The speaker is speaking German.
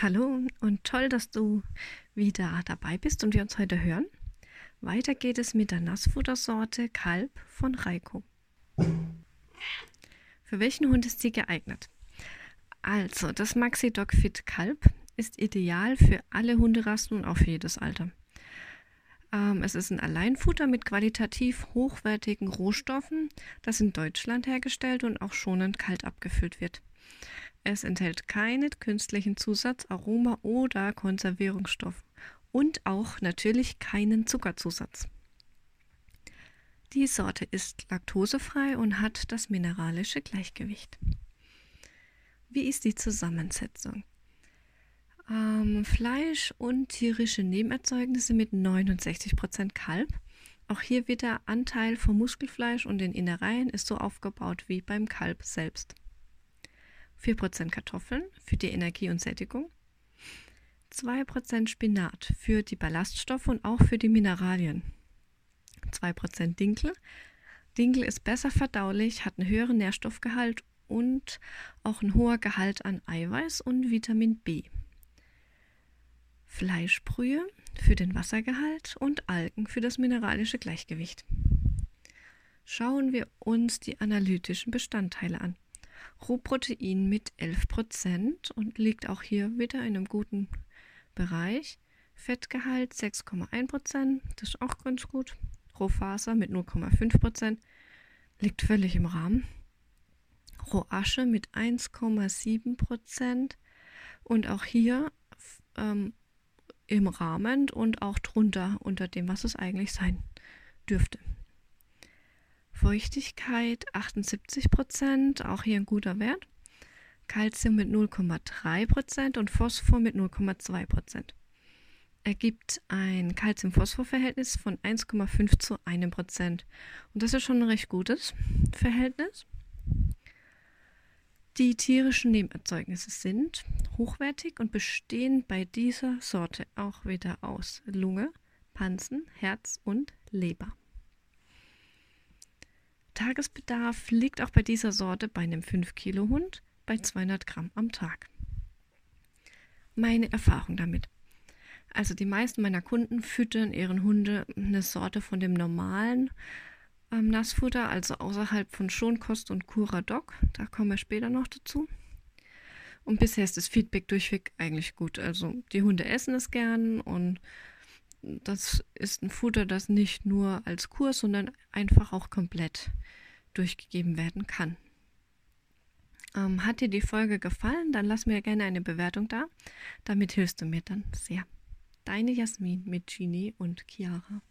Hallo und toll, dass du wieder dabei bist und wir uns heute hören. Weiter geht es mit der Nassfuttersorte Kalb von Reiko. Für welchen Hund ist sie geeignet? Also, das Maxi Dog Fit Kalb ist ideal für alle Hunderassen und auch für jedes Alter. Ähm, es ist ein Alleinfutter mit qualitativ hochwertigen Rohstoffen, das in Deutschland hergestellt und auch schonend kalt abgefüllt wird. Es enthält keine künstlichen Zusatz, Aroma oder Konservierungsstoff und auch natürlich keinen Zuckerzusatz. Die Sorte ist laktosefrei und hat das mineralische Gleichgewicht. Wie ist die Zusammensetzung? Ähm, Fleisch und tierische Nebenerzeugnisse mit 69% Kalb. Auch hier wird der Anteil vom Muskelfleisch und den Innereien ist so aufgebaut wie beim Kalb selbst. 4% Kartoffeln für die Energie und Sättigung, 2% Spinat für die Ballaststoffe und auch für die Mineralien, 2% Dinkel. Dinkel ist besser verdaulich, hat einen höheren Nährstoffgehalt und auch ein hoher Gehalt an Eiweiß und Vitamin B. Fleischbrühe für den Wassergehalt und Algen für das mineralische Gleichgewicht. Schauen wir uns die analytischen Bestandteile an. Rohprotein mit 11% und liegt auch hier wieder in einem guten Bereich. Fettgehalt 6,1%, das ist auch ganz gut. Rohfaser mit 0,5% liegt völlig im Rahmen. Rohasche mit 1,7% und auch hier ähm, im Rahmen und auch drunter unter dem, was es eigentlich sein dürfte. Feuchtigkeit 78 Prozent, auch hier ein guter Wert. Calcium mit 0,3 Prozent und Phosphor mit 0,2 Prozent. Ergibt ein Calcium-Phosphor-Verhältnis von 1,5 zu 1 Prozent. Und das ist schon ein recht gutes Verhältnis. Die tierischen Nebenerzeugnisse sind hochwertig und bestehen bei dieser Sorte auch wieder aus Lunge, Pansen, Herz und Leber. Tagesbedarf liegt auch bei dieser Sorte bei einem 5-Kilo-Hund bei 200 Gramm am Tag. Meine Erfahrung damit. Also die meisten meiner Kunden füttern ihren Hunde eine Sorte von dem normalen ähm, Nassfutter, also außerhalb von Schonkost und Cura Dog. Da kommen wir später noch dazu. Und bisher ist das Feedback durchweg eigentlich gut. Also die Hunde essen es gern und das ist ein Futter, das nicht nur als Kurs, sondern einfach auch komplett durchgegeben werden kann. Ähm, hat dir die Folge gefallen? Dann lass mir gerne eine Bewertung da. Damit hilfst du mir dann sehr. Deine Jasmin mit Genie und Chiara.